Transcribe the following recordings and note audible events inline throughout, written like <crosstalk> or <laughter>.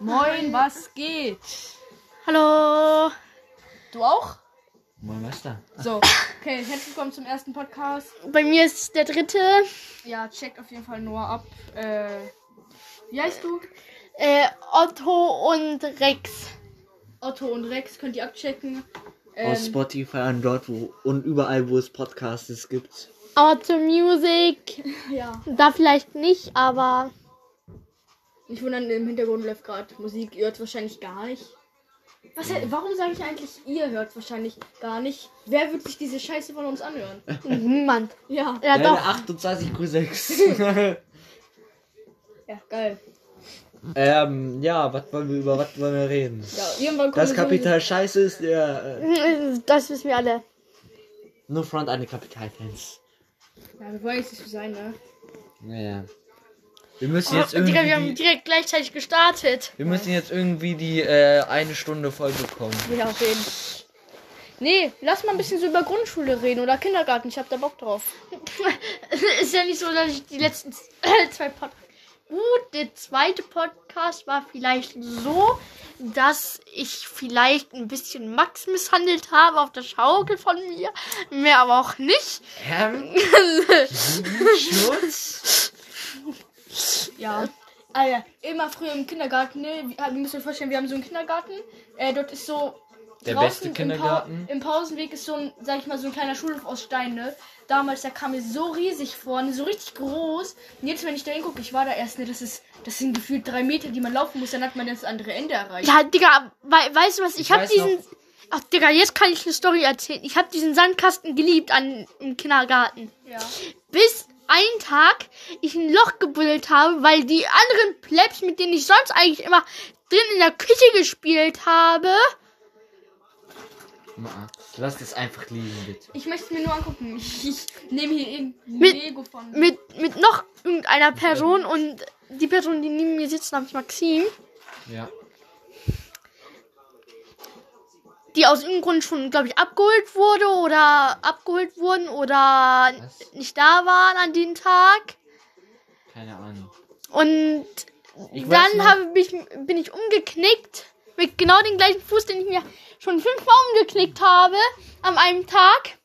Moin, was geht? Hallo. Du auch? Moin Meister. So, okay, herzlich willkommen zum ersten Podcast. Bei mir ist der dritte. Ja, checkt auf jeden Fall Noah ab. Äh, wie heißt du? Äh, Otto und Rex. Otto und Rex könnt ihr abchecken. Auf Ähm, Spotify und dort wo und überall wo es Podcasts gibt. Otto Music. <laughs> ja. Da vielleicht nicht, aber. Nicht wundern, im Hintergrund läuft gerade Musik. Ihr hört wahrscheinlich gar nicht. Was, warum sage ich eigentlich, ihr hört wahrscheinlich gar nicht? Wer wird sich diese Scheiße von uns anhören? <laughs> Niemand. Ja. Ja, Deine doch. 28 Q6. <laughs> Ja, geil. ähm, ja, was wollen wir über was wollen wir reden? Ja, irgendwann kommt Das so- Kapital scheiße ist der äh, Das wissen wir alle. No Front an die Kapitalfans. Ja, wir wollen jetzt nicht so sein, ne? Naja. Wir müssen Oh, jetzt Digga, wir haben irgendwie die, direkt gleichzeitig gestartet. wir müssen jetzt irgendwie die äh, eine Stunde voll bekommen. Ja, auf jeden Nee, lass mal ein bisschen so über Grundschule reden oder Kindergarten. Ich hab da Bock drauf. <laughs> ist ja nicht so, dass ich die letzten <laughs> zwei Podcasts. Gut, der zweite Podcast war vielleicht so, dass ich vielleicht ein bisschen Max misshandelt habe auf der Schaukel von mir. Mehr aber auch nicht. Ähm, <laughs> Schutz? Ja. Alter, immer früher im Kindergarten, ne? Wir, wir müssen uns vorstellen, wir haben so einen Kindergarten. Äh, dort ist so. Der draußen beste im Kindergarten. Im, Pa- Im Pausenweg ist so ein, sag ich mal, so ein kleiner Schulhof aus Stein, ne? Damals, der kam mir so riesig vor, ne? so richtig groß. Und jetzt, wenn ich da hingucke, ich war da erst, ne? Das ist, das sind gefühlt drei Meter, die man laufen muss, dann hat man das andere Ende erreicht. Ja, Digga, wei weißt du was? Ich, Ich hab diesen. Ach, Digga, jetzt kann ich eine Story erzählen. Ich hab diesen Sandkasten geliebt an, im Kindergarten. Ja. Bis einen Tag ich ein Loch gebuddelt habe, weil die anderen Plebs, mit denen ich sonst eigentlich immer drin in der Küche gespielt habe, Max, lass das einfach liegen, bitte. Ich möchte es mir nur angucken. Ich, <laughs> ich nehme hier irgendein Mit- Lego von. mit, mit noch irgendeiner Person und die Person, die neben mir sitzt, namens Maxim, Ja. Die aus irgendeinem Grund schon, glaube ich, abgeholt wurde oder abgeholt wurden oder Was? nicht da waren an dem Tag. Keine Ahnung. Und Ich dann habe ich, bin ich umgeknickt mit genau dem gleichen Fuß, den ich mir schon fünfmal umgeknickt habe an einem Tag.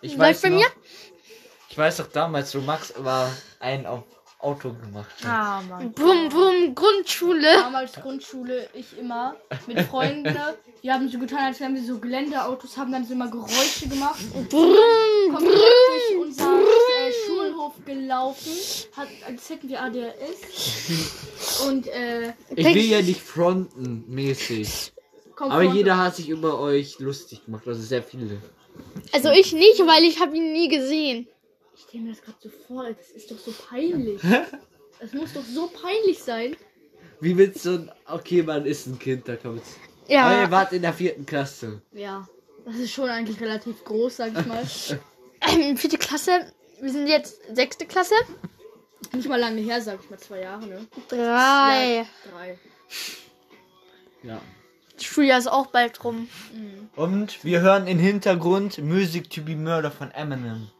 Ich weiß bei noch, mir? Ich weiß doch damals, so Max war ein auf Auto gemacht. hat. Ah, Mann. Brumm, brumm, Grundschule. Damals Grundschule, ich immer mit Freunden. Wir haben so getan, als wären wir so Geländeautos, haben dann so immer Geräusche gemacht. Brumm, Komplett durch unser äh, Schulhof gelaufen, hat, als hätten wir ADHS. Und äh, Ich will ja nicht fronten, mäßig. kommt Aber jeder hat sich über euch lustig gemacht, also sehr viele. Also ich nicht, weil ich habe ihn nie gesehen. Ich stelle mir das gerade so vor, das ist doch so peinlich. Das muss doch so peinlich sein. Wie willst du. Okay, man ist ein Kind, da kommt's. Aber ihr Ja, wart in der vierten Klasse. Ja, das ist schon eigentlich relativ groß, sag ich mal. <laughs> ähm, vierte Klasse. Wir sind jetzt sechste Klasse. Nicht mal lange her, sag ich mal, zwei Jahre, ne? Drei. Ja, drei. Ja. Das Schuljahr ist auch bald rum. Und wir hören im Hintergrund Music to be Murder von Eminem.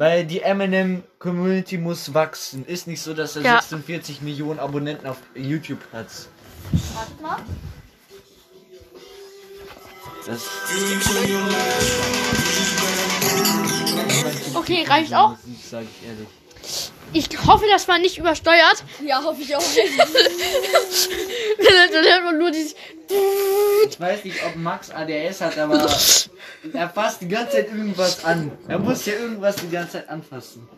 Weil die Eminem Community muss wachsen. Ist nicht so, dass er Ja. 46 Millionen Abonnenten auf YouTube hat. Warte mal. Das Okay, reicht auch. Sag ich ehrlich. Ich hoffe, das war nicht übersteuert. Ja, hoffe ich auch. <laughs> Dann hört man nur dieses. Ich weiß nicht, ob Max ADS hat, aber er fasst die ganze Zeit irgendwas an. Er muss ja irgendwas die ganze Zeit anfassen.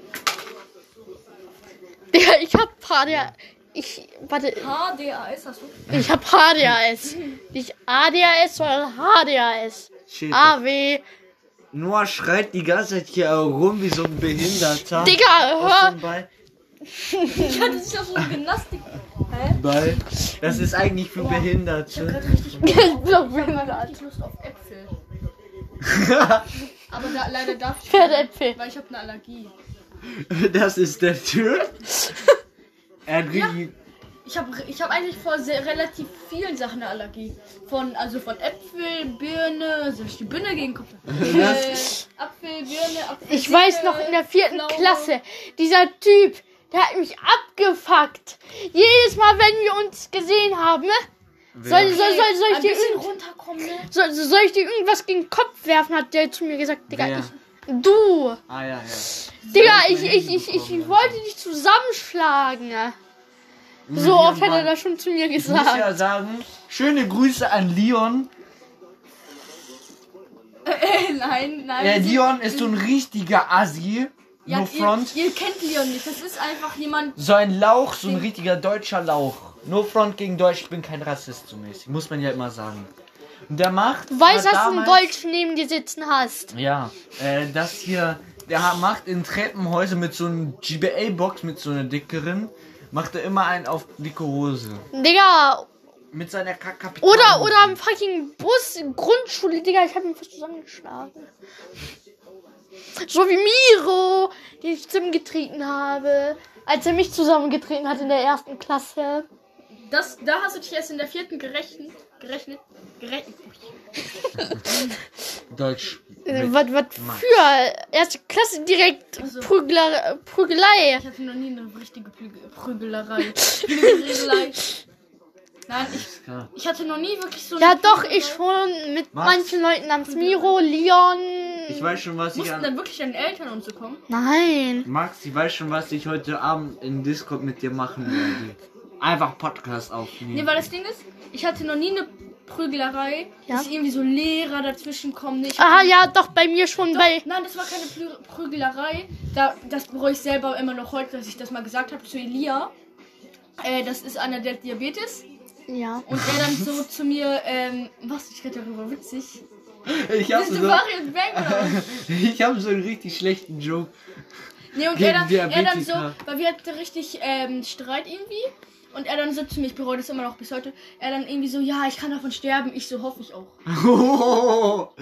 Digga, ich hab HDHS. Ich. Warte. HDAS hast du? Ich hab HDHS. Nicht ADHS, sondern. Shit. AW. Noah schreit die ganze Zeit hier rum wie so ein Behinderter. Digga, Aus hör. dem Ball. Ja, das ist ja so ein Gymnastik. Hä? Ball. Das ist eigentlich für Ich hab Behinderte. grad richtig, Ich ich hab grad richtig <laughs> Lust auf Äpfel. <laughs> Aber da, leider darf ich Pferdäpfel. weil ich habe eine Allergie. Das ist der Typ. <laughs> Er hat richtig. Ich habe ich hab eigentlich vor sehr, relativ vielen Sachen eine Allergie. Von, also von Äpfel, Birne, soll ich die Birne gegen Kopf? <laughs> Äh, Apfel, Birne, Apfel. Ich weiß noch in der vierten Klasse, dieser Typ, der hat mich abgefuckt. Jedes Mal, wenn wir uns gesehen haben? Soll, soll, soll, soll, ich dir runterkommen, ne? soll, soll ich dir irgendwas gegen den Kopf werfen, hat der zu mir gesagt, Digga, Wer? ich. Du! Ah ja, ja. Digga, ich, ich, ich, ich, wollte dich zusammenschlagen. So oft hat er das schon zu mir Ich muss ja gesagt. sagen, schöne Grüße an Leon. nein, nein. Der Leon ist so ein richtiger Assi. ja, no front. Ihr, ihr kennt Leon nicht. Das ist einfach jemand. So ein Lauch, so ein richtiger deutscher Lauch. No front gegen Deutsch, ich bin kein Rassist so mäßig. Muss man ja immer sagen. Und der macht. Du weißt, hat dass du einen Deutschen neben dir sitzen hast. Ja, äh, das hier. Der macht in Treppenhäuser mit so einem GBA-Box, mit so einer dickeren, macht er immer einen auf dicke Hose. Digga, Mit seiner Kapital. oder, oder am fucking Bus, Grundschule, Digga, ich hab ihn fast zusammengeschlagen. So wie Miro, den ich zusammengetreten habe, als er mich zusammengetreten hat in der ersten Klasse. Das, da hast du dich erst in der vierten gerechnet. Gerechnet. Gerechnet. <laughs> Deutsch. Äh, Was, was Max. für erste Klasse direkt Also. Prügler, Prügelei. Ich hatte noch nie eine richtige Prüge- Prügelerei. <laughs> Prügelerei. Nein, ich, ich hatte noch nie wirklich so. Ja, doch, Prügelerei. ich schon mit Max? manchen Leuten namens Miro, Leon. Ich weiß schon, was ich Mussten an. dann wirklich deine Eltern und so kommen? Nein. Max, ich weiß schon, was ich heute Abend in Discord mit dir machen werde. Einfach Podcast aufnehmen. Nee, weil das Ding ist, ich hatte noch nie eine Prügelerei, Ja. dass irgendwie so Lehrer dazwischen kommen. Nee, ich Aha, ja, doch, bei mir schon Doch, bei. nein, das war keine Plü- Prügelerei. Da, das bereue ich selber immer noch heute, dass ich das mal gesagt habe zu Elia. Äh, das ist einer, der Diabetes. Ja. Und er dann so zu mir, ähm, was, ich rede darüber witzig. ich habe Bist du so, <laughs> ich hab so einen richtig schlechten Joke. Nee, und er dann, er dann so, weil wir hatten richtig ähm, Streit irgendwie. Und er dann so zu mir, ich bereue das immer noch bis heute. Er dann irgendwie so, ja, ich kann davon sterben. Ich so, hoffe ich auch. <laughs>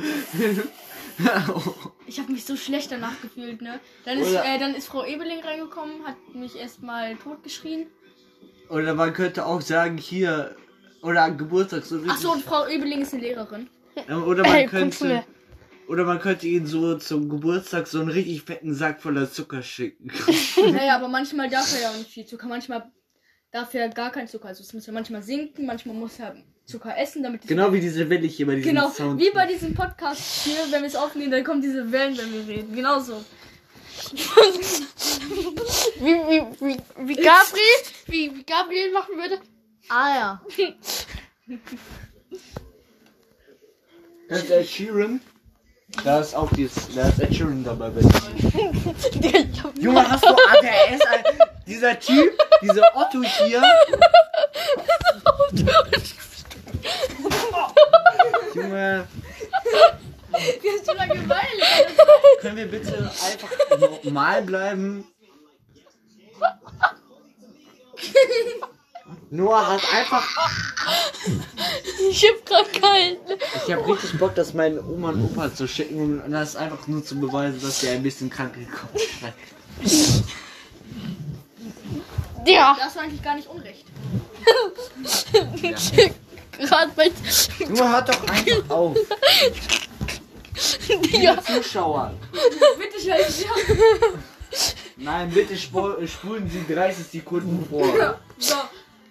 Ich habe mich so schlecht danach gefühlt, ne? Dann ist, Oder- äh, dann ist Frau Ebeling reingekommen, hat mich erstmal totgeschrien. Oder man könnte auch sagen, hier. Oder an Geburtstag so richtig. Ach so, und Frau Ebeling ist eine Lehrerin. Oder man könnte. Oder man könnte ihn so zum Geburtstag so einen richtig fetten Sack voller Zucker schicken. naja, aber manchmal darf er ja auch nicht viel Zucker. Manchmal darf er gar keinen Zucker. Also es muss ja manchmal sinken, manchmal muss er Zucker essen, damit es genau wie diese Welle hier bei diesem Genau, Sound. wie bei diesem Podcast hier, wenn wir es aufnehmen, dann kommen diese Wellen, wenn wir reden. Genauso. <laughs> Wie, wie, wie, wie Gabriel, wie, wie Gabriel machen würde. Ah ja. Das ist Ed Sheeran. Da ist auch dieses, da ist Ed Sheeran dabei. <laughs> Junge, hast du ADS? Alter? Dieser Typ, dieser Otto hier. Junge, Wie hast du da geweint? können wir bitte einfach normal bleiben? Noah hat einfach. ich hab grad keinen. Ich habe richtig Bock, das meinen Oma und Opa zu schicken und das einfach nur zu beweisen, dass sie ein bisschen krank gekommen sind. Digga, Da hast du eigentlich gar nicht unrecht. <laughs> gerade bei. Junge, hört doch einfach auf. <laughs> Liebe Zuschauer. Bitte schön. Ja. Nein, bitte spu- spulen Sie 30 Sekunden vor. So,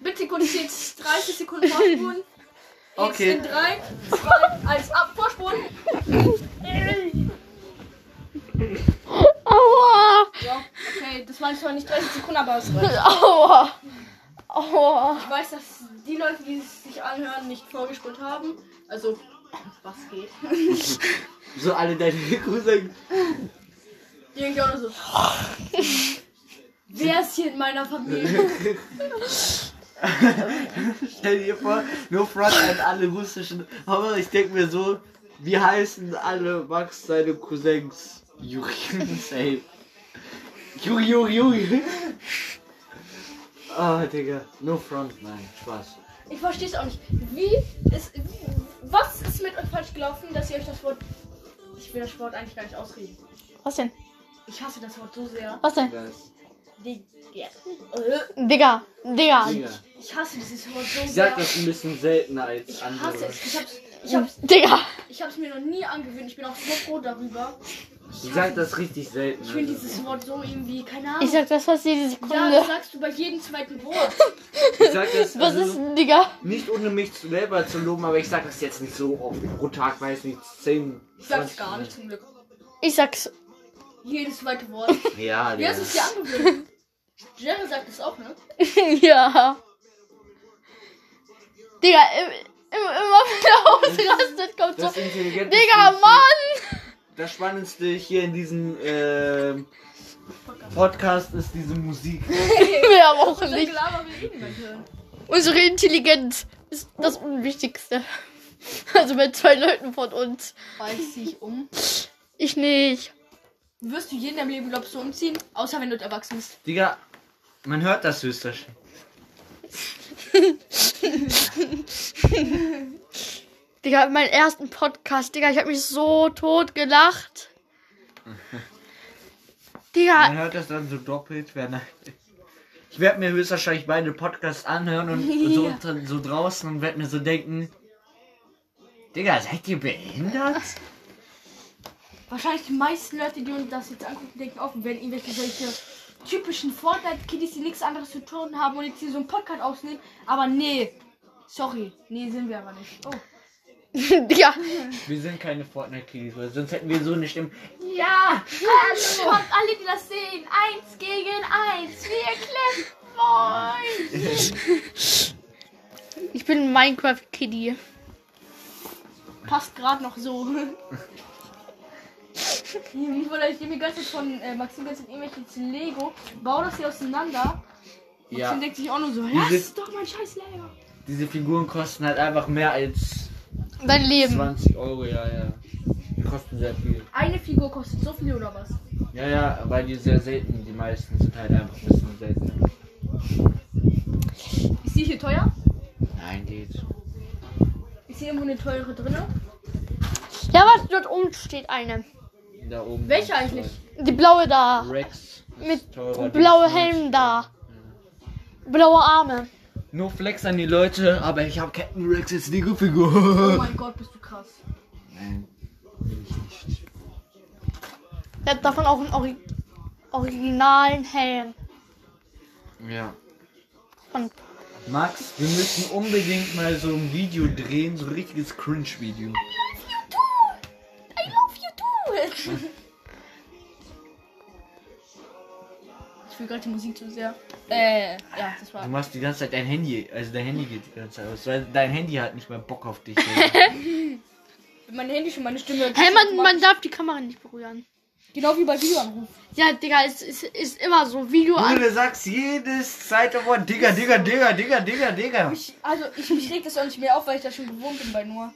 bitte kurz jetzt 30 Sekunden vorspulen. Jetzt Okay. in 3, 2, 1, ab, vorspulen. <laughs> Zwar nicht 30 Sekunden, aber es <laughs> reicht. Aua. Aua. Ich weiß, dass die Leute, die es sich anhören, nicht vorgespult haben. Also, was geht? <laughs> So alle deine Cousins. Die denken auch nur so. <laughs> Wer ist hier in meiner Familie? Stell dir vor, nur Front an alle russischen. Aber ich denke mir so, wie heißen alle Max seine Cousins? Juri, safe. Juri, Juri, Juri. Ah, Digga, no front, nein, Spaß. Ich verstehe es auch nicht. Wie ist. Was ist mit euch falsch gelaufen, dass ihr euch das Wort. Ich will das Wort eigentlich gar nicht ausreden. Was denn? Ich hasse das Wort so sehr. Was denn? Das, Digga. Digga. Digga. Ich hasse dieses Wort so Ich sehr. sag das ein bisschen seltener als ich andere. hasse es. Ich hab's, ich, hab's, Digga. ich hab's mir noch nie angewöhnt. Ich bin auch so froh darüber. Ich sag das richtig selten. Ich finde dieses Wort so irgendwie, keine Ahnung. Ich sag das fast jede ja, Sekunde. das sagst du bei jedem zweiten Wort. Ich sag das Was also, ist denn, Digga? nicht ohne mich selber zu loben, aber ich sag das jetzt nicht so oft pro Tag, weiß nicht, 10. Ich sag's gar nicht zum Glück. Ich sag's. Jedes zweite Wort. <laughs> Ja, Wie ja. hast du es dir angewöhnt? Jerry sagt es auch, ne? <laughs> ja. Digga, im- im- immer wenn er ausrastet, kommt so. Das Digga, Mann! Das Spannendste hier in diesem ähm, Podcast ist diese Musik. <laughs> Wir haben auch nicht. Unsere Intelligenz ist das Unwichtigste. Also bei zwei Leuten von uns. Zieh ich um. Ich nicht. Wirst du jeden im Leben, glaubst du, umziehen? Außer wenn du erwachsen bist. Digga, man hört das höchstwahrscheinlich. <laughs> Digga, meinen ersten Podcast, Digga, ich hab mich so tot gelacht. <laughs> Digga, Man hört das dann so doppelt. Wenn ich werde mir höchstwahrscheinlich beide Podcasts anhören und <laughs> so, so draußen und werde mir so denken, Digga, seid ihr behindert? Wahrscheinlich die meisten Leute, die uns das jetzt angucken, denken wir werden irgendwelche solche typischen Fortnite-Kiddies, die nichts anderes zu tun haben und jetzt hier so einen Podcast aufnehmen. Aber nee. Sorry. Nee, sind wir aber nicht. Oh. <laughs> Digga, Wir sind keine Fortnite-Kiddies, weil sonst hätten wir so eine Stimme. Ja! Hallo! Kommt alle, die das sehen. Eins gegen eins. Wir kläffen euch. ich bin ein Minecraft-Kiddie. Passt gerade noch so. Wie wurde ich mir ganz von äh, Maxim ganz irgendwelches Lego. Bau das hier auseinander. Maxim Ja, denkt sich auch nur so, lass doch mein scheiß Lego. diese Figuren kosten halt einfach mehr als Dein Leben. 20 Euro, ja, ja. Die kosten sehr viel. Eine Figur kostet so viel oder was? Ja, ja, weil die sehr selten, die meisten sind halt einfach ein bisschen selten. Ist die hier teuer? Nein, geht. Ist hier irgendwo eine teure drinne? Ja, warte, dort oben steht eine. Da oben. Welche eigentlich? Die blaue da. Rex. Mit teurer, die blaue ist Helm da. Blaue Arme. Nur Flex an die Leute, aber ich habe Captain Rex jetzt Oh Lego-Figur. mein Gott, bist du krass. Nein, will ich nicht. Hat davon auch einen Ori originalen Helm. Ja. Und Max, wir müssen unbedingt mal so ein Video drehen, so ein richtiges Cringe-Video. I love you too. Ich <laughs> will gerade die Musik zu sehr. Äh, ja, das Du war. machst die ganze Zeit dein Handy, also dein Handy geht die ganze Zeit aus, weil dein Handy hat nicht mehr Bock auf dich. <laughs> Mein Handy schon meine Stimme. hey, man, man darf die Kamera nicht berühren. Genau wie bei Videoanruf. Ja, Digga, es ist, ist immer so. Video an. du sagst jedes zweite Wort, Digga, Digga, Digga, Digga, Digga, Digga. Ich, also, ich mich regt das auch nicht mehr auf, weil ich das schon gewohnt bin bei Noah.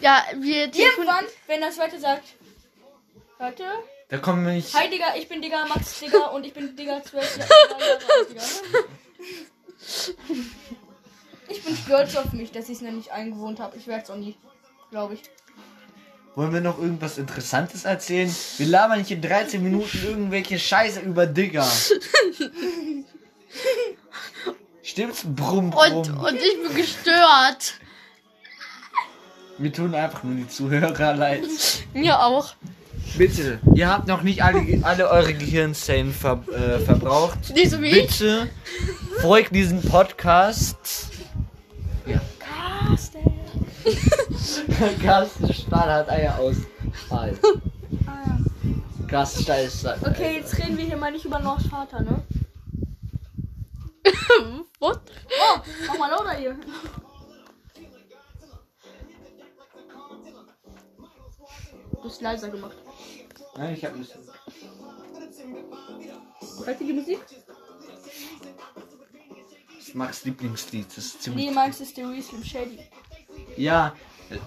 Ja, wir Irgendwann, wenn das weiter sagt. Warte. Da kommen nicht. Hi Digga, ich bin Digga, Max Digga und ich bin Digga 12 Jahre. Ich bin stolz auf mich, dass ich es noch nicht eingewohnt habe. Ich werde es auch nie. Glaube ich. Wollen wir noch irgendwas Interessantes erzählen? Wir labern nicht in 13 Minuten irgendwelche Scheiße über Digga. Stimmt's? Brumm, Und, brumm. und ich bin gestört. Wir tun einfach nur die Zuhörer leid. Mir auch. Bitte, ihr habt noch nicht alle, alle eure Gehirnzellen ver, äh, verbraucht. Nicht so wie ich. Bitte folgt diesem Podcast. Ja. <laughs> Carsten Stahl hat Eier aus. Ah, ja. Carsten Stahl ist Stahl. Okay, jetzt reden wir hier mal nicht über Noahs Vater, ne? <laughs> What? Oh, mach mal lauter hier. Du hast leiser gemacht. Nein, ich hab nicht. Hört ihr die Musik? Das ist Max Lieblingslied. Das ist Nee, ziemlich. Max ist der Slim Shady. Ja,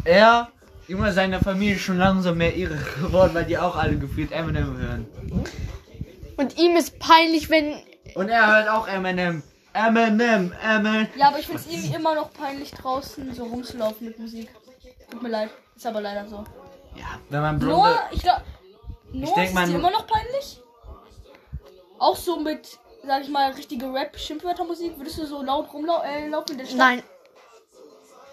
er, immer seiner Familie schon langsam mehr irre geworden, weil die auch alle gefühlt Eminem hören. Und ihm ist peinlich, wenn. Und er hört auch Eminem. Eminem, Eminem. Ja, aber ich finde es irgendwie immer noch peinlich, draußen so rumzulaufen mit Musik. Tut mir leid. Ist aber leider so. Ja, wenn man blonde. Noah, ich glaube. Noah denk ist mal, dir nur- immer noch peinlich? Auch so mit, sag ich mal, richtige Rap-Schimpfwörtermusik? Würdest du so laut rumlaufen äh, in der Stadt? Nein,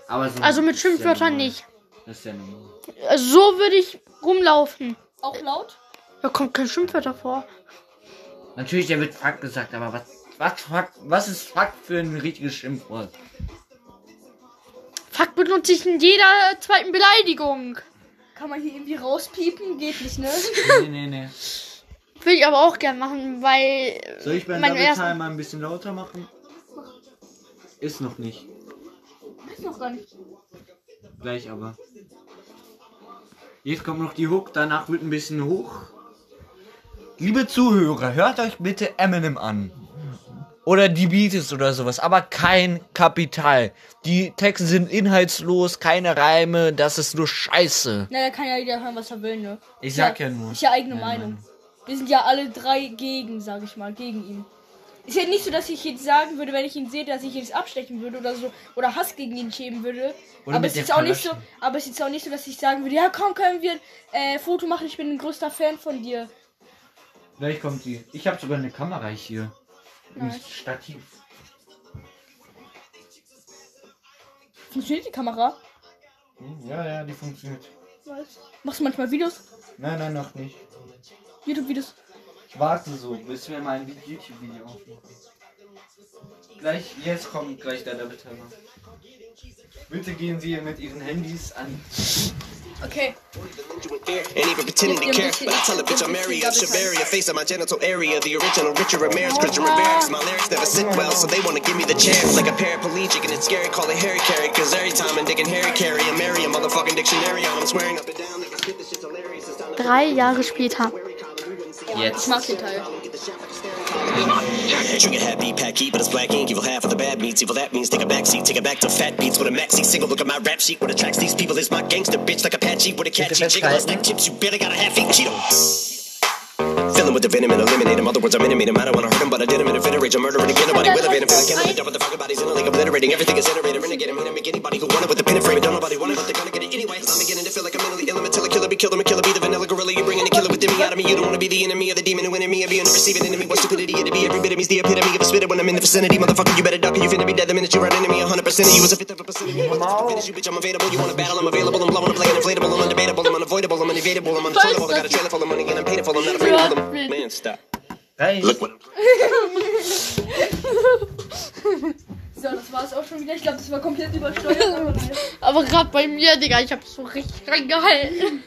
Aber so also mit ist ja Schimpfwörtern normal. nicht. Das ist ja normal. So würde ich rumlaufen. Auch laut? Da kommt kein Schimpfwörter vor. Natürlich, der wird Fuck gesagt, aber was, was, fuck, was ist Fuck für ein richtiges Schimpfwort? Fuck benutze ich in jeder zweiten Beleidigung. Kann man hier irgendwie rauspiepen? Geht nicht, ne? Nee, nee, nee. Will ich aber auch gern machen, weil. Soll ich beim Mein Double ersten- Time mal ein bisschen lauter machen? Ist noch nicht. Ist noch gar nicht. Gleich aber. Jetzt kommt noch die Hook, danach wird ein bisschen hoch. Liebe Zuhörer, hört euch bitte Eminem an. Oder die Beatles oder sowas, aber kein Kapital. Die Texte sind inhaltslos, keine Reime, das ist nur Scheiße. Na, da kann ja jeder hören, was er will, ne? Ich sag ja nur. Ist ja eigene Meine Meinung. Wir sind ja alle drei gegen, sag ich mal, gegen ihn. Ist ja nicht so, dass ich jetzt sagen würde, wenn ich ihn sehe, dass ich ihn jetzt abstechen würde oder so oder Hass gegen ihn schämen würde. Oder aber es ist auch nicht so, aber es ist auch nicht so, dass ich sagen würde, ja komm, können wir ein äh, Foto machen, ich bin ein größter Fan von dir. Gleich kommt die. Ich habe sogar eine Kamera hier. Nice. Stativ. Funktioniert die Kamera? Hm, Ja, ja, die funktioniert. Machst du manchmal Videos? Nein, nein, noch nicht. YouTube-Videos? Ich warte so, bis wir mal ein YouTube-Video aufnehmen. Gleich, jetzt kommt gleich der Double Timer. Bitte gehen Sie mit Ihren Handys an. Okay. Ain't even pretending to care. But I tell a bitch I'm Mary, I should bury a face on my genital area. The original Richard Ramirez, Christian Rivera. 'cause My lyrics never sit well, so they wanna give me the chance. Like a paraplegic, and it's scary, call it Harry Carry. Cause every time I'm digging Harry Carry, I'm Mary, a motherfucking dictionary. I'm swearing up and down that spit this shit's hilarious. It's time to Drei Jahre später. Jetzt. Ich mag den Teil. Trigger happy, pack heat, but it's black ink. Evil half of the bad meats. Evil that means take a backseat, take it back to fat beats with a maxi single. Look at my rap sheet. What attracts these people is my gangster bitch, like Apache with a catchy jiggle. Festhalten. stack chips, you better got a half eat Cheeto. Fill him with the venom and eliminate him. Other words, I'm intimate him. I don't wanna hurt him, but I did him in a fit of rage. I'm murdering again. Nobody will have been a feeling. Killing the double the fucking bodies in a league obliterating. Everything is iterated. Renegade him. Hit him. Make anybody who want it with the pin and frame. Don't nobody want it, but they're gonna a me out of me. You don't wanna be the enemy of the demon who in me. I be an receiving enemy. What stupidity it'd be. Every bit of me's the epitome of a spitter when I'm in the vicinity. Motherfucker, you better duck. and You finna be dead the minute you run into me. 100% of you is a fifth of a percent of me. The finish you, bitch? I'm available. You wanna battle? I'm available. I'm blowing like an inflatable. I'm undebatable. I'm unavoidable. I'm unevadable. I'm unavoidable. I got a trailer full of money and I'm paid for. I'm not afraid of them. Man, stop. Reicht. Look what I'm <laughs> So, das war's auch schon wieder. Ich glaube, das war komplett übersteuert. <laughs> aber gerade bei mir, Digga, ich hab's so richtig reingehalten.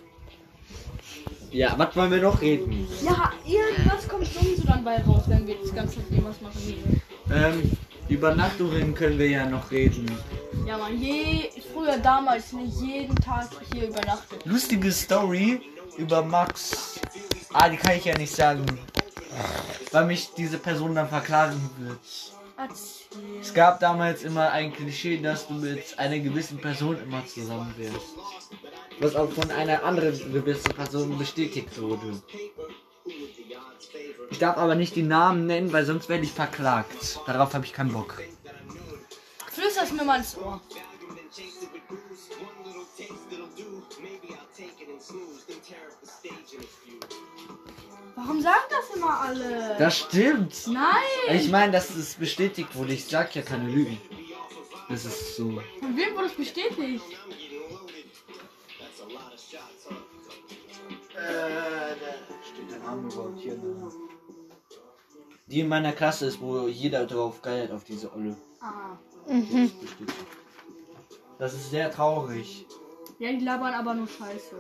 Ja, was wollen wir noch reden? ja, irgendwas kommt sowieso dann bei raus, wenn wir das ganze irgendwas machen. Ähm, Übernachtungen können wir ja noch reden. Ja, man, je, früher damals nicht jeden Tag hier übernachtet. Lustige Story über Max. Ah, die kann ich ja nicht sagen. Weil mich diese Person dann verklagen wird. Erzähl. Es gab damals immer ein Klischee, dass du mit einer gewissen Person immer zusammen wärst. Was auch von einer anderen gewissen Person bestätigt wurde. Ich darf aber nicht die Namen nennen, weil sonst werde ich verklagt. Darauf habe ich keinen Bock. Flüster es mir mal ins Ohr. Warum sagen das immer alle? Das stimmt. Nein! Ich meine, dass es bestätigt wurde. Ich sag ja keine Lügen. Das ist so. Von wem wurde es bestätigt? Hier? Die in meiner Klasse ist, wo jeder drauf geiert auf diese Olle. Ah. Mhm. Das ist sehr traurig. Ja, die labern aber nur Scheiße.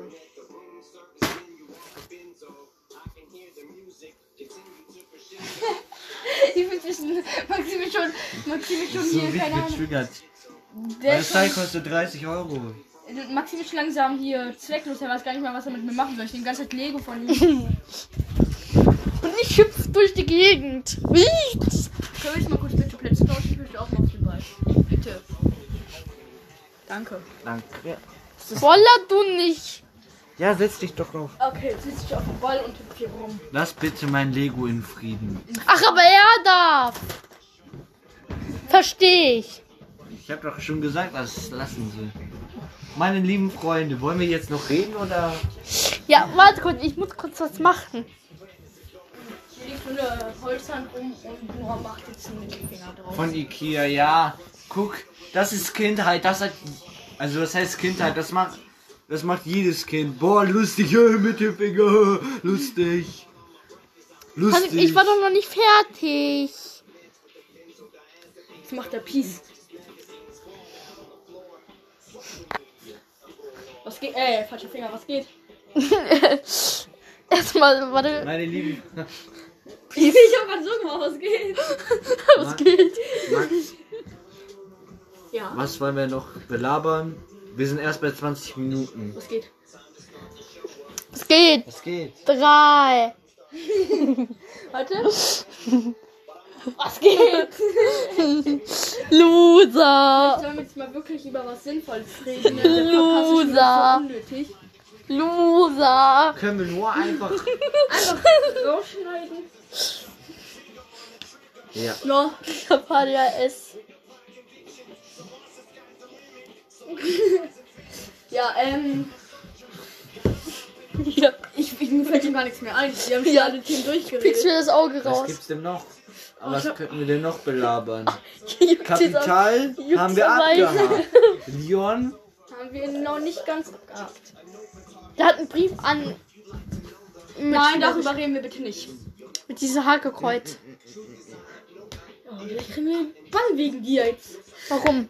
ich bin zwischen Maxim schon, Maxim schon So hier, richtig keine Ahnung. getriggert. Der Das Teil kostet 30 Euro. Maxim ist langsam hier zwecklos, er weiß gar nicht mehr, was er mit mir machen soll. Ich nehme ganze Zeit Lego von ihm. <laughs> Und ich hüpf durch die Gegend. Wie? Können wir jetzt mal kurz bitte Plätze tauschen? Ich möchte auch mal auf den Ball. Bitte. Danke. Danke. Voller du nicht. Ja, setz dich doch auf. Okay, jetzt sitze ich auf dem Ball und hüpfe hier rum. Lass bitte mein Lego in Frieden. Ach, aber er darf. Verstehe ich. Ich habe doch schon gesagt, das lassen Sie. Meine lieben Freunde, wollen wir jetzt noch reden oder? Ja, warte kurz, ich muss kurz was machen. Holzhand und macht jetzt einen drauf. Von Ikea, ja. Guck, das ist Kindheit. Das hat. Also, das heißt Kindheit. Das macht. Das macht jedes Kind. Boah, lustig, äh, Mittelfinger, <laughs> lustig. Lustig. Ich war doch noch nicht fertig. Jetzt macht er Peace. Was geht? Äh, falscher Finger, was geht? <laughs> Erstmal, warte, Meine Lieben, Ich hab grad so gemacht, was geht? <laughs> was geht? Max, Ja. was wollen wir noch belabern? Wir sind erst bei 20 Minuten. Was geht? Was geht? Was geht? Drei. <laughs> Warte. Was geht? Loser. Sollen wir jetzt mal wirklich über was Sinnvolles reden? Ist schon Loser. so. Loser. Können wir nur einfach. <laughs> Einfach rausschneiden. Ja. No. Ich hab ADHS. Ja, ähm, Ja. ich, ich mir fällt schon gar nichts mehr ein. Wir haben schon Ja. alle Themen Pickst durchgeredet. mir das Auge Was raus. gibt's denn noch? Aber was könnten wir denn noch belabern? <laughs> Kapital haben wir abgehakt. <laughs> Leon, Haben wir noch nicht ganz abgehabt. Der hat einen Brief an. Nein, darüber reden wir bitte nicht. mit diesem Hakekreuz. Oh, vielleicht kriegen wir Bann wegen dir jetzt. Warum?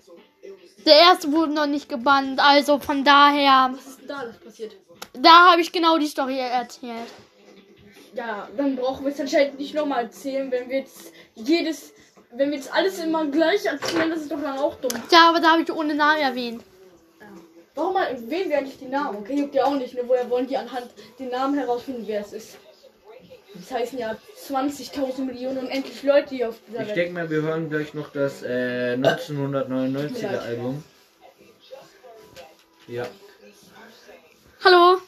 Der erste wurde noch nicht gebannt, also von daher. Was ist denn da alles passiert? Da habe ich genau die Story erzählt. Ja, dann brauchen wir es anscheinend nicht nochmal erzählen, wenn wir jetzt jedes, wenn wir jetzt alles immer gleich erzählen, das ist doch dann auch dumm. Ja, aber da habe ich ohne Namen erwähnt. Warum mal erwähnen wir eigentlich die Namen? Okay, juckt ja auch nicht, ne? Woher wollen die anhand den Namen herausfinden, wer es ist? Das heißen ja 20.000 Millionen unendlich Leute hier auf dieser ich Welt. denke mal, wir hören gleich noch das äh, 1999er Album. Ja. Hallo.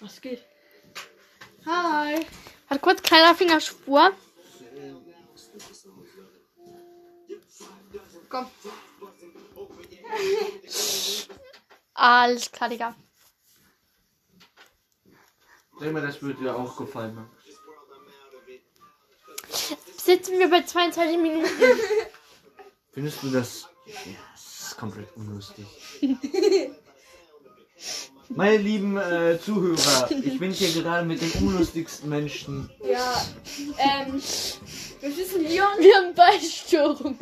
Was geht? Hi. Hat kurz kleiner Fingerspur. Komm. Alles klar, Digga. Ich denke mal, das wird dir auch gefallen. Max. Sitzen wir bei 22 Minuten. <laughs> Findest du das? Ja, das ist komplett unlustig. <laughs> Meine lieben äh, Zuhörer, ich bin hier gerade mit den unlustigsten Menschen. Ja, ähm, wir wissen Leon. Wir haben Beistörungen.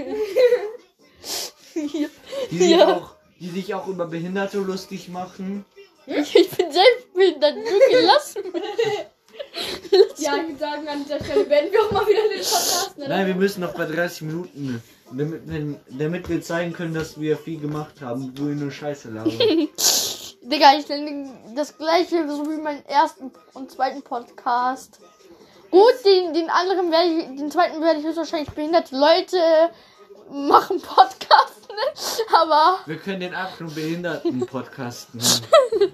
Hier. Die sich, Ja. auch, die sich auch über Behinderte lustig machen. Ich, bin selbstbehindert. Wirklich, lass mich. <laughs> Ja, ich würde sagen, an dieser Stelle werden wir auch mal wieder den Podcast. Ne? Nein, wir müssen noch bei 30 Minuten, damit, wir- damit wir zeigen können, dass wir viel gemacht haben, wo wir nur Scheiße labern. <laughs> Digga, ich nenne das gleiche so wie meinen ersten und zweiten Podcast. Gut, den, den anderen werde ich, den zweiten werde ich höchstwahrscheinlich behinderte Leute machen Podcast, ne? <laughs> Aber Wir können den nur Behinderten-Podcast <laughs> nennen.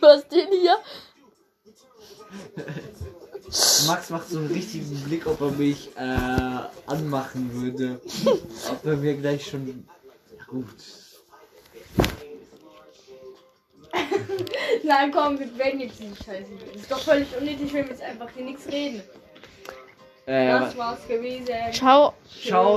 du hast den hier. Max macht so einen richtigen Blick, ob er mich äh, anmachen würde. <laughs> ob er mir gleich schon. Ja, gut. Nein, komm, wir werden jetzt nicht scheiße. Das ist doch völlig unnötig, wenn wir jetzt einfach hier nichts reden. Äh, Das war's gewesen. Ciao. ciao.